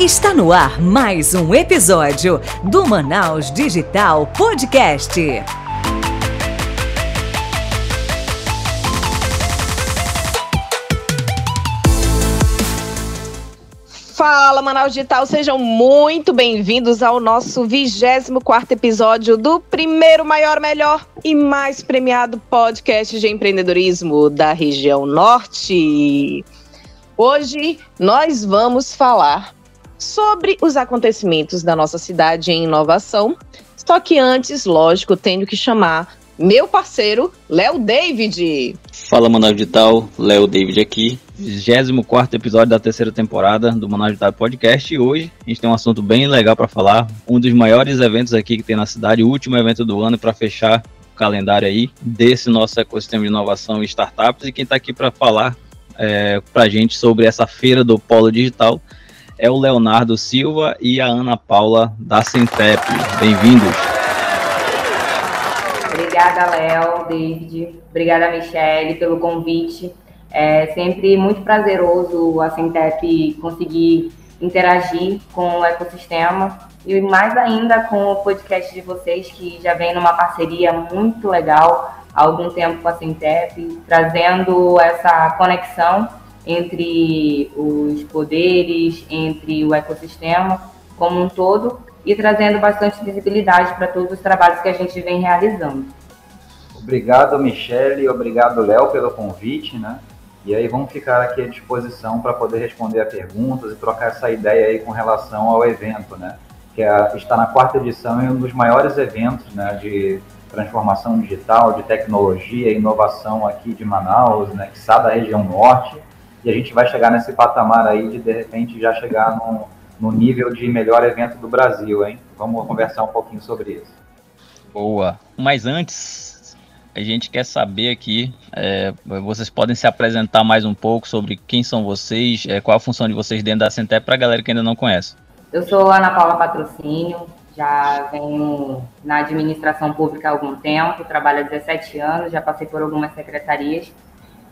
Está no ar mais um episódio do Manaus Digital Podcast. Fala, Manaus Digital, sejam muito bem-vindos ao nosso 24 episódio do primeiro, maior, melhor e mais premiado podcast de empreendedorismo da região norte. Hoje nós vamos falar sobre os acontecimentos da nossa cidade em inovação. Só que antes, lógico, tenho que chamar meu parceiro, Léo David. Fala, Manaus Digital, Léo David aqui. 24 episódio da terceira temporada do Manaus Digital Podcast. E hoje a gente tem um assunto bem legal para falar. Um dos maiores eventos aqui que tem na cidade, o último evento do ano para fechar o calendário aí desse nosso ecossistema de inovação e startups. E quem está aqui para falar é, para a gente sobre essa feira do Polo Digital é o Leonardo Silva e a Ana Paula da Centep. Bem-vindos. Obrigada, Léo, David. Obrigada, Michelle, pelo convite. É sempre muito prazeroso a Centep conseguir interagir com o ecossistema e mais ainda com o podcast de vocês, que já vem numa parceria muito legal há algum tempo com a Centep, trazendo essa conexão entre os poderes, entre o ecossistema como um todo e trazendo bastante visibilidade para todos os trabalhos que a gente vem realizando. Obrigado, Michele, obrigado, Léo, pelo convite, né? E aí vamos ficar aqui à disposição para poder responder a perguntas e trocar essa ideia aí com relação ao evento, né? Que é, está na quarta edição e um dos maiores eventos, né, de transformação digital, de tecnologia e inovação aqui de Manaus, né, que está da região norte. E a gente vai chegar nesse patamar aí de, de repente, já chegar no, no nível de melhor evento do Brasil, hein? Vamos conversar um pouquinho sobre isso. Boa. Mas antes, a gente quer saber aqui, é, vocês podem se apresentar mais um pouco sobre quem são vocês, é, qual a função de vocês dentro da Centep para a galera que ainda não conhece. Eu sou Ana Paula Patrocínio, já venho na administração pública há algum tempo, trabalho há 17 anos, já passei por algumas secretarias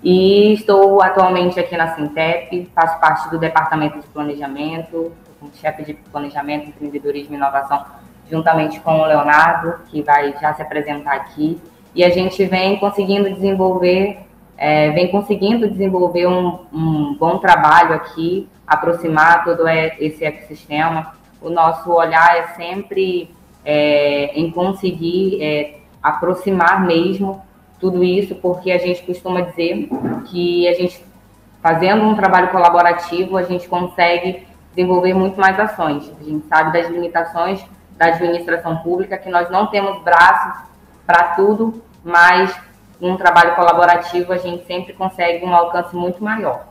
e estou atualmente aqui na Sintep, faço parte do departamento de planejamento, como chefe de planejamento, empreendedorismo e inovação, juntamente com o Leonardo, que vai já se apresentar aqui e a gente vem conseguindo desenvolver, é, vem conseguindo desenvolver um, um, bom trabalho aqui, aproximar todo esse ecossistema. O nosso olhar é sempre é, em conseguir é, aproximar mesmo tudo isso, porque a gente costuma dizer que a gente, fazendo um trabalho colaborativo, a gente consegue desenvolver muito mais ações. A gente sabe das limitações da administração pública, que nós não temos braços para tudo, mas um trabalho colaborativo a gente sempre consegue um alcance muito maior.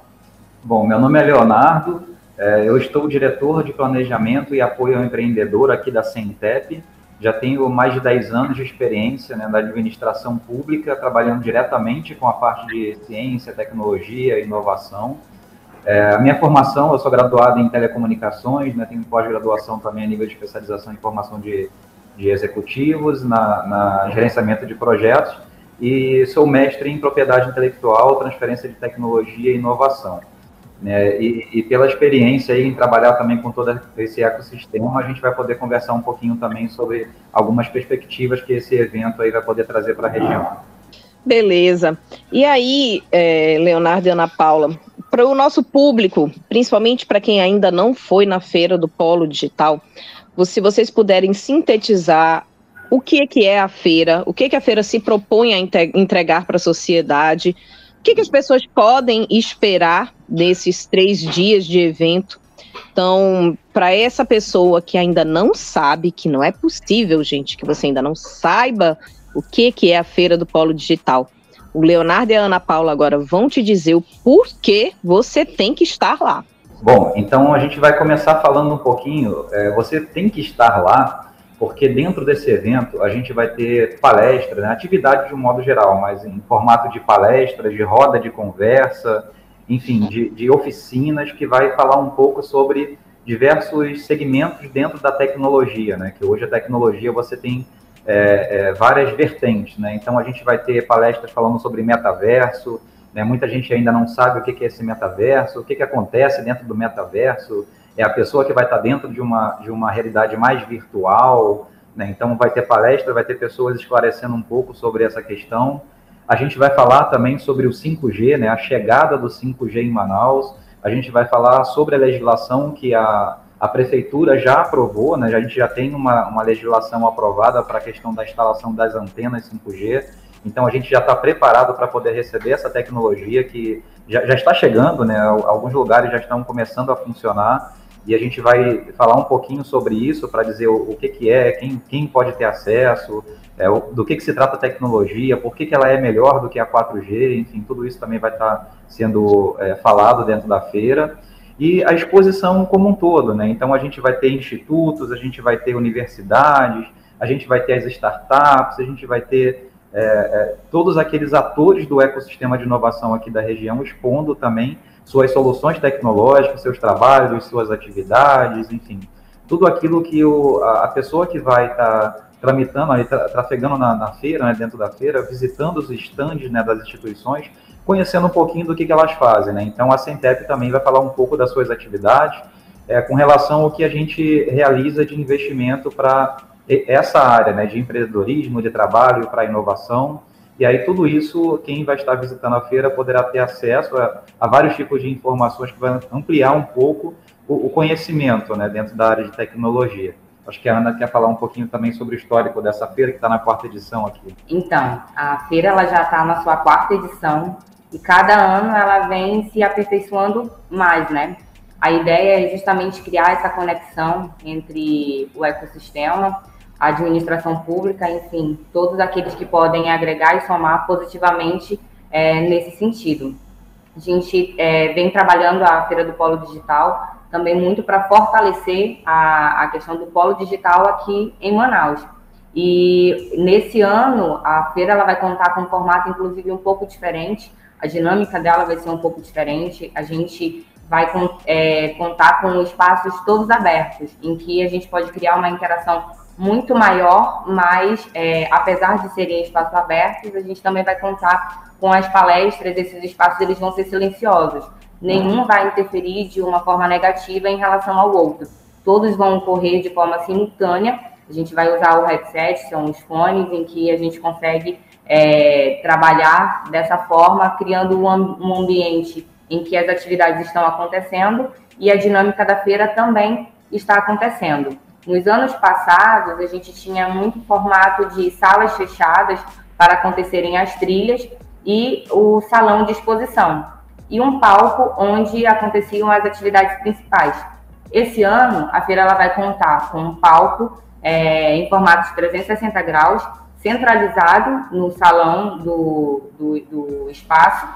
Bom, meu nome é Leonardo, é, eu estou diretor de planejamento e apoio ao empreendedor aqui da Centep. Já tenho mais de 10 anos de experiência né, na administração pública, trabalhando diretamente com a parte de ciência, tecnologia inovação. É, a minha formação, eu sou graduado em telecomunicações, né, tenho pós-graduação também a nível de especialização em formação de de executivos, na, na gerenciamento de projetos e sou mestre em propriedade intelectual, transferência de tecnologia e inovação. Né? E, e, pela experiência em trabalhar também com todo esse ecossistema, a gente vai poder conversar um pouquinho também sobre algumas perspectivas que esse evento aí vai poder trazer para a região. Beleza. E aí, é, Leonardo e Ana Paula, para o nosso público, principalmente para quem ainda não foi na feira do Polo Digital, se vocês puderem sintetizar o que é, que é a feira, o que, é que a feira se propõe a entregar para a sociedade, o que, que as pessoas podem esperar desses três dias de evento. Então, para essa pessoa que ainda não sabe, que não é possível, gente, que você ainda não saiba o que, que é a feira do Polo Digital. O Leonardo e a Ana Paula agora vão te dizer o porquê você tem que estar lá. Bom, então a gente vai começar falando um pouquinho. É, você tem que estar lá, porque dentro desse evento a gente vai ter palestras, né, atividade de um modo geral, mas em formato de palestras, de roda de conversa, enfim, de, de oficinas que vai falar um pouco sobre diversos segmentos dentro da tecnologia, né? Que hoje a tecnologia você tem é, é, várias vertentes, né? Então a gente vai ter palestras falando sobre metaverso, né? Muita gente ainda não sabe o que é esse metaverso, o que, que acontece dentro do metaverso, é a pessoa que vai estar dentro de uma, de uma realidade mais virtual, né? então vai ter palestra, vai ter pessoas esclarecendo um pouco sobre essa questão. A gente vai falar também sobre o 5G, né? a chegada do 5G em Manaus, a gente vai falar sobre a legislação que a, a prefeitura já aprovou, né? a gente já tem uma, uma legislação aprovada para a questão da instalação das antenas 5G, então a gente já está preparado para poder receber essa tecnologia que já, já, está chegando, né? Alguns lugares já estão começando a funcionar e a gente vai falar um pouquinho sobre isso para dizer o, o, que, que é, quem, quem pode ter acesso, é, o, do que, que se trata a tecnologia, por que, que ela é melhor do que a 4G, enfim, tudo isso também vai estar tá sendo é, falado dentro da feira. E a exposição como um todo, né? Então a gente vai ter institutos, a gente vai ter universidades, a gente vai ter as startups, a gente vai ter é, é, todos aqueles atores do ecossistema de inovação aqui da região expondo também suas soluções tecnológicas, seus trabalhos, suas atividades, enfim, tudo aquilo que o, a, pessoa que vai estar tá tramitando, ali, tra, trafegando na, na feira, né, dentro da feira, visitando os estandes né, das instituições, conhecendo um pouquinho do que, que elas fazem. Né? Então, a Centep também vai falar um pouco das suas atividades, é, com relação ao que a gente realiza de investimento para essa área né, de empreendedorismo, de trabalho para inovação. E aí tudo isso, quem vai estar visitando a feira poderá ter acesso a, a vários tipos de informações que vão ampliar um pouco o, o, conhecimento né, dentro da área de tecnologia. Acho que a Ana quer falar um pouquinho também sobre o histórico dessa feira, que está na quarta edição aqui. Então, a feira ela já está na sua quarta edição e cada ano ela vem se aperfeiçoando mais, né? A ideia é justamente criar essa conexão entre o ecossistema a administração pública, enfim, todos aqueles que podem agregar e somar positivamente é, nesse sentido. A gente é, vem trabalhando a Feira do Polo Digital também muito para fortalecer a, a questão do polo digital aqui em Manaus. E nesse ano, a feira ela vai contar com um formato, inclusive, um pouco diferente. A dinâmica dela vai ser um pouco diferente. A gente vai é, contar com espaços todos abertos, em que a gente pode criar uma interação muito maior, mas é, apesar de serem espaços abertos, a gente também vai contar com as palestras, esses espaços eles vão ser silenciosos. Nenhum vai interferir de uma forma negativa em relação ao outro. Todos vão ocorrer de forma simultânea. A gente vai usar o headset, são os fones em que a gente consegue é, trabalhar dessa forma, criando um, um ambiente em que as atividades estão acontecendo e a dinâmica da feira também está acontecendo. Nos anos passados, a gente tinha muito formato de salas fechadas para acontecerem as trilhas e o salão de exposição, e um palco onde aconteciam as atividades principais. Esse ano, a feira ela vai contar com um palco é, em formato de 360 graus, centralizado no salão do, do, do espaço,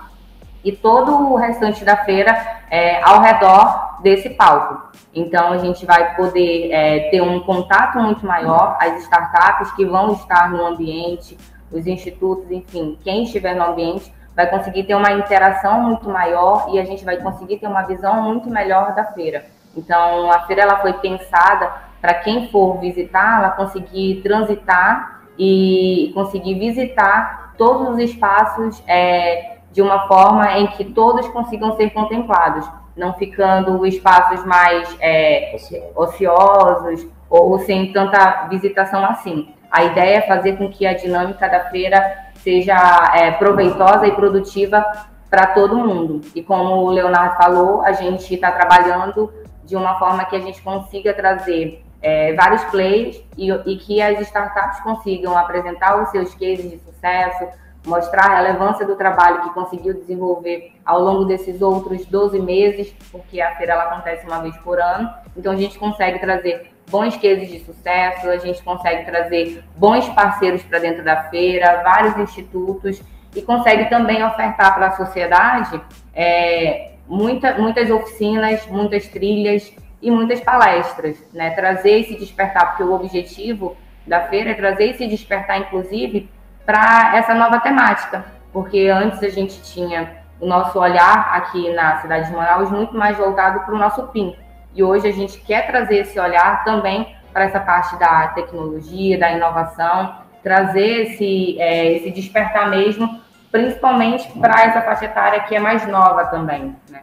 e todo o restante da feira é, ao redor desse palco. Então, a gente vai poder é, ter um contato muito maior, as startups que vão estar no ambiente, os institutos, enfim, quem estiver no ambiente vai conseguir ter uma interação muito maior e a gente vai conseguir ter uma visão muito melhor da feira. Então, a feira ela foi pensada para quem for visitar, ela conseguir transitar e conseguir visitar todos os espaços é, de uma forma em que todos consigam ser contemplados não ficando espaços mais é, ociosos ou sem tanta visitação assim. A ideia é fazer com que a dinâmica da feira seja é, proveitosa e produtiva para todo mundo. E como o Leonardo falou, a gente está trabalhando de uma forma que a gente consiga trazer é, vários players e, e que as startups consigam apresentar os seus cases de sucesso, mostrar a relevância do trabalho que conseguiu desenvolver ao longo desses outros 12 meses, porque a feira ela acontece uma vez por ano. Então a gente consegue trazer bons cases de sucesso, a gente consegue trazer bons parceiros para dentro da feira, vários institutos e consegue também ofertar para a sociedade é, muita, muitas oficinas, muitas trilhas e muitas palestras, né? Trazer esse despertar, porque o objetivo da feira é trazer esse despertar, inclusive, para essa nova temática, porque antes a gente tinha o nosso olhar aqui na cidade de Manaus muito mais voltado para o nosso PIN. E hoje a gente quer trazer esse olhar também para essa parte da tecnologia, da inovação, trazer esse, é, esse despertar mesmo, principalmente para essa faixa etária que é mais nova também. Né?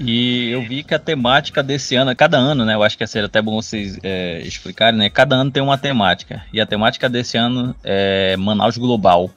E eu vi que a temática desse ano, cada ano, né? Eu acho que seria até bom vocês é, explicarem, né? Cada ano tem uma temática. E a temática desse ano é Manaus Global.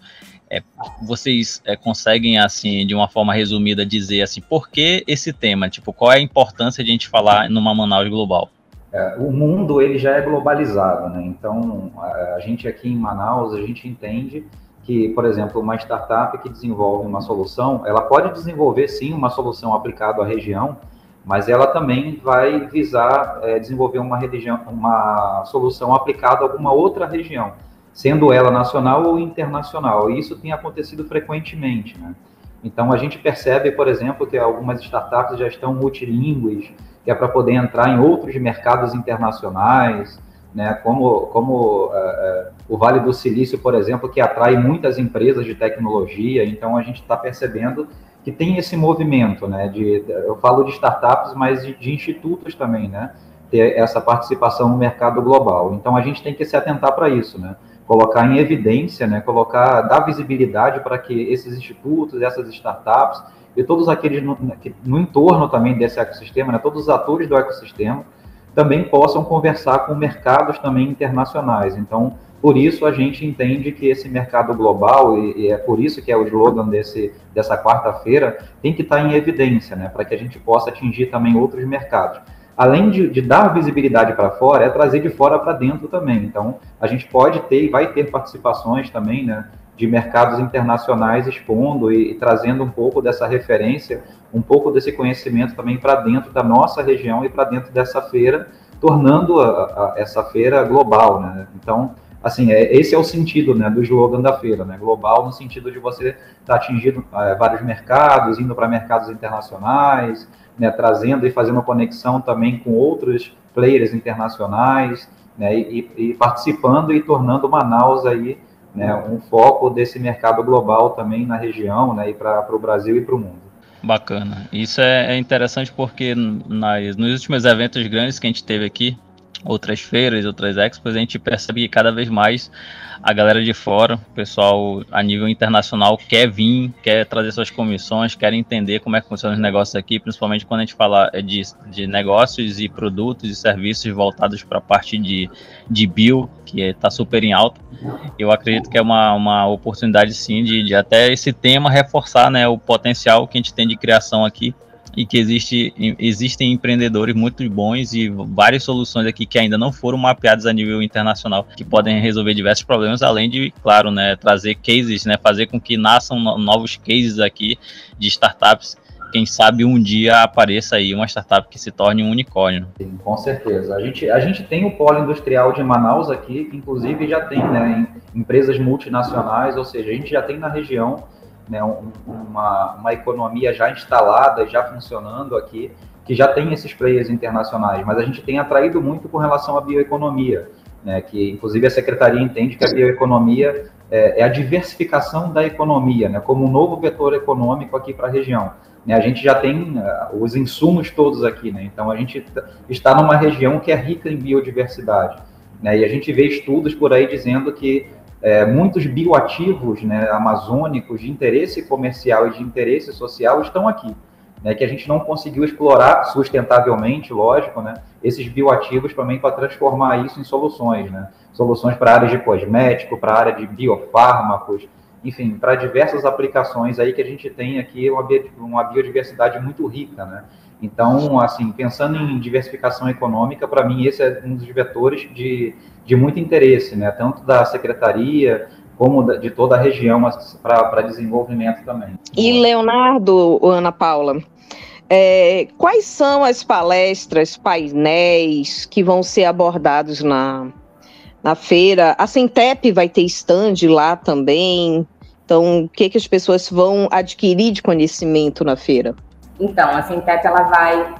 É, vocês é, conseguem, assim, de uma forma resumida, dizer assim, por que esse tema? Tipo, qual é a importância de a gente falar numa Manaus Global? É, o mundo ele já é globalizado, né? Então a, a, gente aqui em Manaus a gente entende que, por exemplo, uma startup que desenvolve uma solução, ela pode desenvolver sim uma solução aplicada à região, mas ela também vai visar é, desenvolver uma, religião, uma solução aplicada a alguma outra região, sendo ela nacional ou internacional. E isso tem acontecido frequentemente, né? Então a gente percebe, por exemplo, que algumas startups já estão multilingües, que é para poder entrar em outros mercados internacionais, né, como, como uh, uh, o Vale do Silício, por exemplo, que atrai muitas empresas de tecnologia, então a gente está percebendo que tem esse movimento, né, de, eu falo de startups, mas de, de institutos também, né, ter essa participação no mercado global. Então a gente tem que se atentar para isso, né, colocar em evidência, né, colocar, dar visibilidade para que esses institutos, essas startups, e todos aqueles no, no entorno também desse ecossistema, né, todos os atores do ecossistema, também possam conversar com mercados também internacionais. Então, por isso a gente entende que esse mercado global, e, é por isso que é o slogan desse, dessa quarta-feira, tem que estar em evidência, né, para que a gente possa atingir também outros mercados. Além de, de dar visibilidade para fora, é trazer de fora para dentro também. Então, a gente pode ter e vai ter participações também, né, de mercados internacionais expondo e, e, trazendo um pouco dessa referência, um pouco desse conhecimento também para dentro da nossa região e para dentro dessa feira, tornando a, a, essa feira global, né? Então, assim, é, esse é o sentido, né, do slogan da feira, né? Global no sentido de você estar tá atingindo é, vários mercados, indo para mercados internacionais, né, trazendo e fazendo conexão também com outros players internacionais, né, e, e participando e tornando Manaus aí né, um foco desse mercado global também na região né, e para o Brasil e para o mundo. Bacana. Isso é, é interessante porque nas, nos últimos eventos grandes que a gente teve aqui, outras feiras, outras expos, a gente percebe que cada vez mais a galera de fora, o pessoal a nível internacional quer vir, quer trazer suas comissões, quer entender como é que funciona os negócios aqui, principalmente quando a gente fala é, de, de negócios e produtos e serviços voltados para a parte de, de bio, que está super em alta. Eu acredito que é uma, uma oportunidade sim de, de até esse tema reforçar né, o potencial que a gente tem de criação aqui e que existe, existem empreendedores muito bons e várias soluções aqui que ainda não foram mapeadas a nível internacional, que podem resolver diversos problemas, além de, claro, né, trazer cases, né, fazer com que nasçam novos cases aqui de startups quem sabe um dia apareça aí uma startup que se torne um unicórnio. Sim, com certeza. A gente, a gente tem o polo industrial de Manaus aqui, que inclusive já tem né, empresas multinacionais, ou seja, a gente já tem na região né, uma, uma economia já instalada, já funcionando aqui, que já tem esses players internacionais, mas a gente tem atraído muito com relação à bioeconomia, né, que inclusive a secretaria entende que a bioeconomia é, é a diversificação da economia, né, como um novo vetor econômico aqui para a região. Né, a gente já tem uh, os insumos todos aqui, né, então a gente está numa região que é rica em biodiversidade. Né, e a gente vê estudos por aí dizendo que é, muitos bioativos né, amazônicos de interesse comercial e de interesse social estão aqui, né, que a gente não conseguiu explorar sustentavelmente, lógico, né, esses bioativos também para transformar isso em soluções, né, soluções para áreas de cosmético, para área de biofármacos, enfim, para diversas aplicações aí que a gente tem aqui uma, uma biodiversidade muito rica, né. Então, assim, pensando em diversificação econômica, para mim esse é um dos vetores de, de muito interesse, né? Tanto da secretaria como de toda a região para desenvolvimento também. E Leonardo, Ana Paula, é, quais são as palestras, painéis que vão ser abordados na, na feira? A Centep vai ter stand lá também. Então, o que, que as pessoas vão adquirir de conhecimento na feira? Então, a Sintep ela vai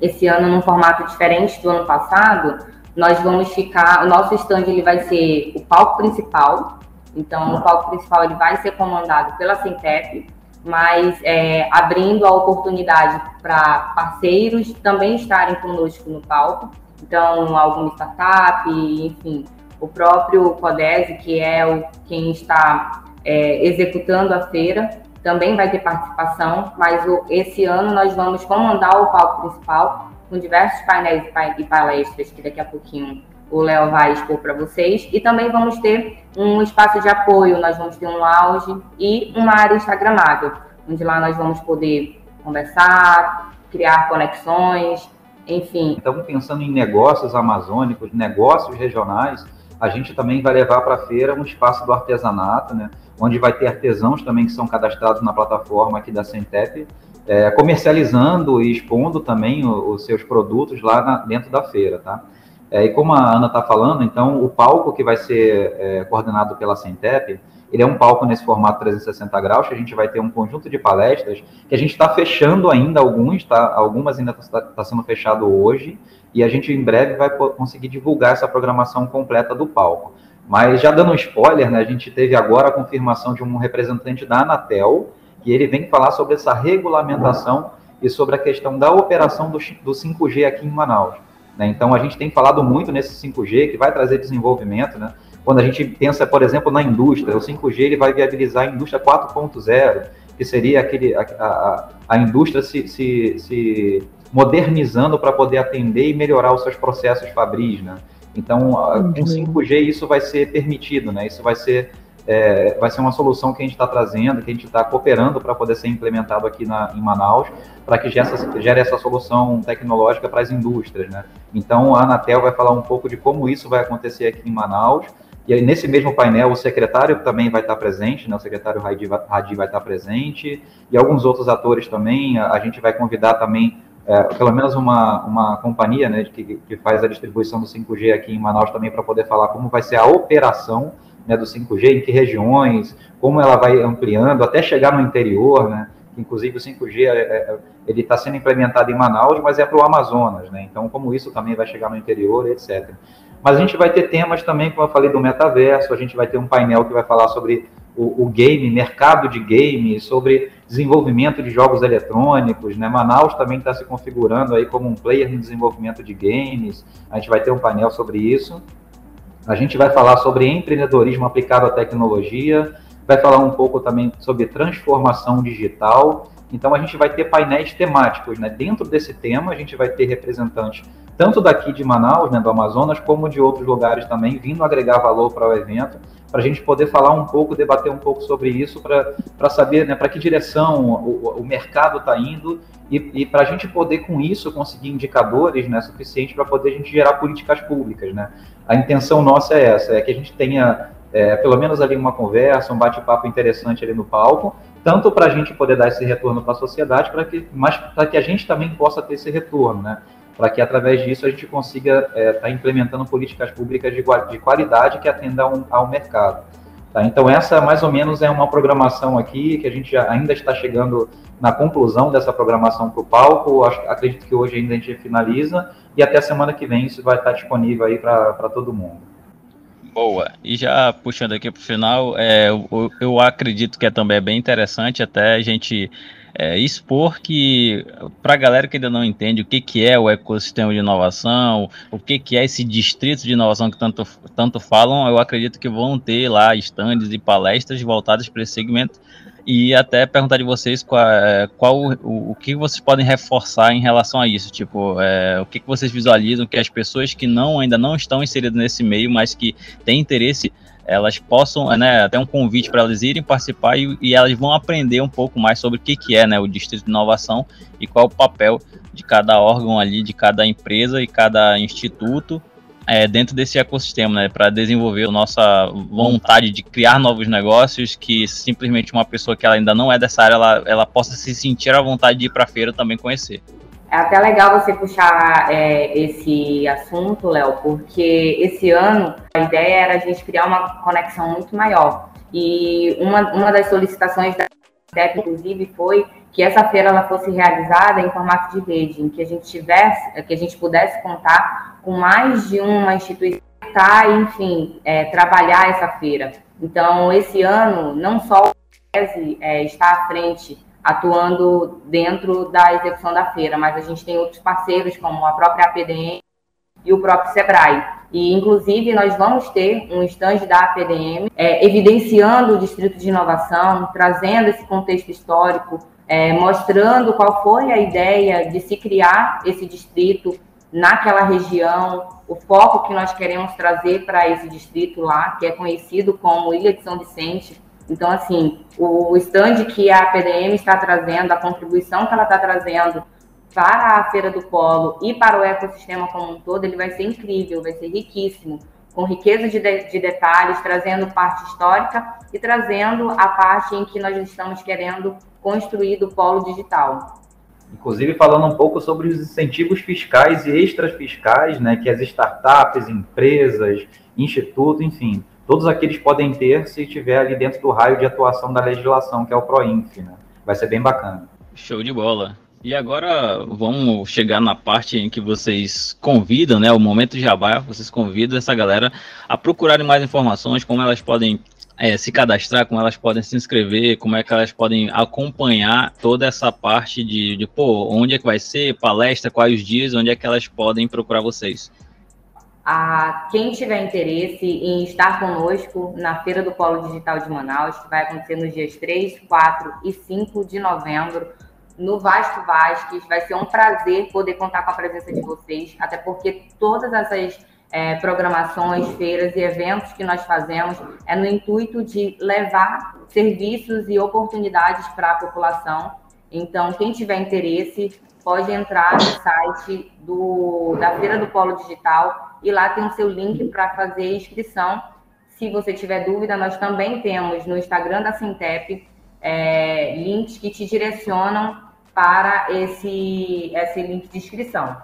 esse ano num formato diferente do ano passado. Nós vamos ficar, o nosso stand ele vai ser o palco principal. Então, o palco principal ele vai ser comandado pela Sintep, mas é, abrindo a oportunidade para parceiros também estarem conosco no palco. Então, alguma startup, enfim, o próprio Codese, que é o, quem está é, executando a feira, também vai ter participação, mas o, esse ano nós vamos comandar o palco principal com diversos painéis e palestras que daqui a pouquinho o Léo vai expor para vocês. E também vamos ter um espaço de apoio, nós vamos ter um lounge e uma área instagramável, onde lá nós vamos poder conversar, criar conexões, enfim. Então, pensando em negócios amazônicos, negócios regionais, a gente também vai levar para a feira um espaço do artesanato, né? onde vai ter artesãos também que são cadastrados na plataforma aqui da Centep, é, comercializando e expondo também os seus produtos lá na, dentro da feira, tá? É, e como a Ana está falando, então o palco que vai ser é, coordenado pela Centep, ele é um palco nesse formato 360 graus, que a gente vai ter um conjunto de palestras, que a gente está fechando ainda alguns, tá? algumas ainda está tá sendo fechado hoje, e a gente em breve vai conseguir divulgar essa programação completa do palco. Mas já dando um spoiler, né, a gente teve agora a confirmação de um representante da Anatel, que ele vem falar sobre essa regulamentação e sobre a questão da operação do, do 5G aqui em Manaus. Né? Então, a gente tem falado muito nesse 5G, que vai trazer desenvolvimento, né? Quando a gente pensa, por exemplo, na indústria, o 5G ele vai viabilizar a indústria 4.0, que seria aquele, a, a, a indústria se, se, se modernizando para poder atender e melhorar os seus processos fabris, né? Então, com 5G isso vai ser permitido, né? Isso vai ser é, vai ser uma solução que a gente está trazendo, que a gente está cooperando para poder ser implementado aqui na, em Manaus, para que gere essa, gere essa solução tecnológica para as indústrias. Né? Então, a Anatel vai falar um pouco de como isso vai acontecer aqui em Manaus, e aí, nesse mesmo painel, o secretário também vai estar presente, né? o secretário Radi vai, estar presente, e alguns outros atores também. A, gente vai convidar também, é, pelo menos uma, uma companhia né, que, que faz a distribuição do 5G aqui em Manaus também, para poder falar como vai ser a operação né, do 5G, em que regiões, como ela vai ampliando, até chegar no interior, né? Inclusive o 5G é, é, ele está sendo implementado em Manaus, mas é para o Amazonas, né? Então, como isso também vai chegar no interior, etc. Mas a gente vai ter temas também, como eu falei, do metaverso, a gente vai ter um painel que vai falar sobre o, o game, mercado de games, sobre desenvolvimento de jogos eletrônicos, né? Manaus também está se configurando aí como um player no desenvolvimento de games, a gente vai ter um painel sobre isso. A gente vai falar sobre empreendedorismo aplicado à tecnologia, vai falar um pouco também sobre transformação digital. Então a gente vai ter painéis temáticos, né? Dentro desse tema a gente vai ter representantes tanto daqui de Manaus, né, do Amazonas, como de outros lugares também, vindo agregar valor para o evento, para a gente poder falar um pouco, debater um pouco sobre isso, para saber né, para que direção o, o mercado está indo e, e para a gente poder, com isso, conseguir indicadores né, suficientes para poder a gente gerar políticas públicas. Né? A intenção nossa é essa, é que a gente tenha é, pelo menos ali uma conversa, um bate-papo interessante ali no palco, tanto para a gente poder dar esse retorno para a sociedade, para que, mas para que a gente também possa ter esse retorno, né? Para que através disso a gente consiga estar é, tá implementando políticas públicas de, de qualidade que atendam ao, ao mercado. Tá? Então, essa mais ou menos é uma programação aqui que a gente ainda está chegando na conclusão dessa programação para o palco. Acho, acredito que hoje ainda a gente finaliza e até semana que vem isso vai estar disponível aí para todo mundo. Boa. E já puxando aqui para o final, é, eu, eu, acredito que é também bem interessante até a gente é, expor que, para a galera que ainda não entende o que, que é o ecossistema de inovação, o que, que é esse distrito de inovação que tanto, tanto falam, eu acredito que vão ter lá estandes e palestras voltadas para esse segmento e até perguntar de vocês qual, é, qual o, o, que vocês podem reforçar em relação a isso, tipo, é, o que, que vocês visualizam que as pessoas que não ainda não estão inseridas nesse meio, mas que têm interesse elas possam, né, até um convite para elas irem participar e, e, elas vão aprender um pouco mais sobre o que, que é né, o Distrito de Inovação e qual o papel de cada órgão ali, de cada empresa e cada instituto é, dentro desse ecossistema, né, para desenvolver a nossa vontade de criar novos negócios, que simplesmente uma pessoa que ela ainda não é dessa área, ela, ela possa se sentir à vontade de ir para a feira também conhecer. É até legal você puxar é, esse assunto, Léo, porque esse ano a ideia era a gente criar uma conexão muito maior. E uma, uma das solicitações da CEP, inclusive, foi que essa feira ela fosse realizada em formato de rede, em que a gente tivesse, que a gente pudesse contar com mais de uma instituição tá, enfim, é, trabalhar essa feira. Então, esse ano, não só o é, está à frente atuando dentro da execução da feira, mas a gente tem outros parceiros, como a própria APDM e o próprio SEBRAE. E, inclusive, nós vamos ter um stand da APDM é, evidenciando o Distrito de Inovação, trazendo esse contexto histórico, é, mostrando qual foi a ideia de se criar esse distrito naquela região, o foco que nós queremos trazer para esse distrito lá, que é conhecido como Ilha de São Vicente. Então, assim, o stand que a PDM está trazendo, a contribuição que ela está trazendo para a Feira do Polo e para o ecossistema como um todo, ele vai ser incrível, vai ser riquíssimo, com riqueza de, de, de detalhes, trazendo parte histórica e trazendo a parte em que nós estamos querendo construir do polo digital inclusive falando um pouco sobre os incentivos fiscais e extras fiscais, né, que as startups, empresas, institutos, enfim, todos aqueles podem ter se estiver ali dentro do raio de atuação da legislação, que é o PROINF, né? Vai ser bem bacana. Show de bola. E agora vamos chegar na parte em que vocês convidam, né? O momento de jabá, vocês convidam essa galera a procurarem mais informações, como elas podem é, se cadastrar, como elas podem se inscrever, como é que elas podem acompanhar toda essa parte de, de pô, onde é que vai ser, palestra, quais os dias, onde é que elas podem procurar vocês. A quem tiver interesse em estar conosco na Feira do Polo Digital de Manaus, que vai acontecer nos dias 3, 4 e 5 de novembro, no Vasco Vasques, vai ser um prazer poder contar com a presença de vocês, até porque todas essas é, programações, feiras e eventos que nós fazemos é no intuito de levar serviços e oportunidades para a população. Então, quem tiver interesse, pode entrar no site do, da Feira do Polo Digital e lá tem o seu link para fazer inscrição. Se você tiver dúvida, nós também temos no Instagram da Sintep é, links que te direcionam para esse, esse link de inscrição.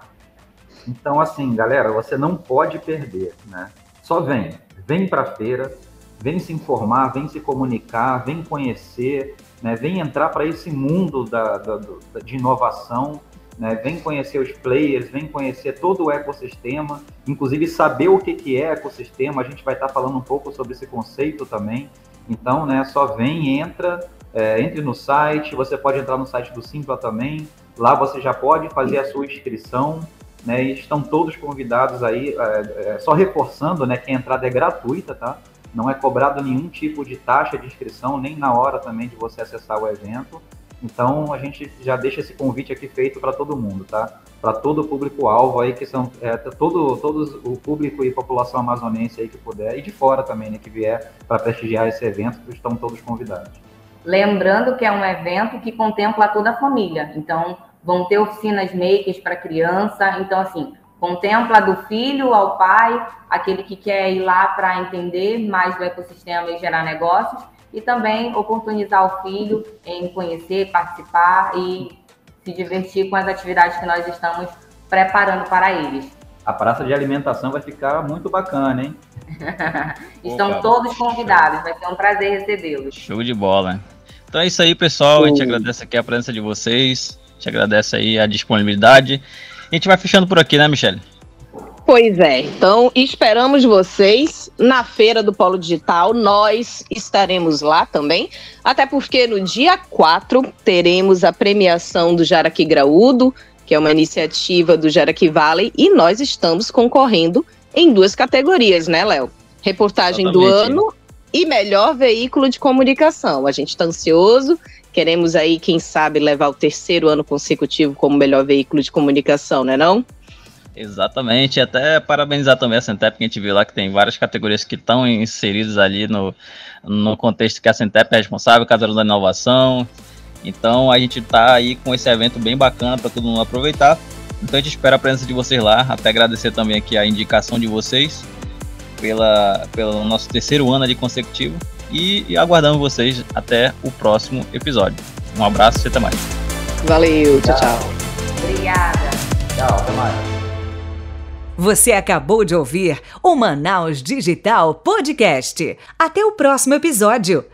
Então, assim, galera, você não pode perder, né? Só vem, vem para a feira, vem se informar, vem se comunicar, vem conhecer, né? vem entrar para esse mundo da, da, da, de inovação, né? vem conhecer os players, vem conhecer todo o ecossistema, inclusive saber o que, que é ecossistema, a gente vai estar tá falando um pouco sobre esse conceito também. Então, né, só vem, entra, é, entre no site, você pode entrar no site do Simpla também, lá você já pode fazer a sua inscrição, né? Estão todos convidados aí, é, é, só reforçando, né, que a entrada é gratuita, tá? Não é cobrado nenhum tipo de taxa de inscrição, nem na hora também de você acessar o evento. Então a gente já deixa esse convite aqui feito para todo mundo, tá? Para todo o público-alvo aí, que são é, todo, todo o público e população amazonense aí que puder, e de fora também, né, que vier para prestigiar esse evento, estão todos convidados. Lembrando que é um evento que contempla toda a família. Então, vão ter oficinas makers para criança. Então, assim, contempla do filho ao pai, aquele que quer ir lá para entender mais do ecossistema e gerar negócios, e também oportunizar o filho em conhecer, participar e se divertir com as atividades que nós estamos preparando para eles. A praça de alimentação vai ficar muito bacana, hein? Estão Opa. todos convidados, vai ser um prazer recebê-los. Show de bola. Então é isso aí, pessoal. A gente agradece aqui a presença de vocês gente agradece aí a disponibilidade. A gente vai fechando por aqui, né, Michelle? Pois é, então esperamos vocês na Feira do Polo Digital. Nós estaremos lá também, até porque no dia 4 teremos a premiação do Jaraqui Graúdo, que é uma iniciativa do Jaraqui Valley, e nós estamos concorrendo em duas categorias, né, Léo? Reportagem Exatamente. do ano e melhor veículo de comunicação. A gente está ansioso Queremos aí, quem sabe, levar o terceiro ano consecutivo como melhor veículo de comunicação, né não? Exatamente, até parabenizar também a Centep, que a gente viu lá que tem várias categorias que estão inseridas ali no, no contexto que a Centep é responsável, Casarão da Inovação. Então a gente está aí com esse evento bem bacana para todo mundo aproveitar. Então a gente espera a presença de vocês lá, até agradecer também aqui a indicação de vocês pela, pelo nosso terceiro ano de consecutivo e, e aguardamos vocês até o próximo episódio. Um abraço e até mais. Valeu, tchau, tchau. Obrigada. Tchau, até mais. Você acabou de ouvir o Manaus Digital Podcast. Até o próximo episódio.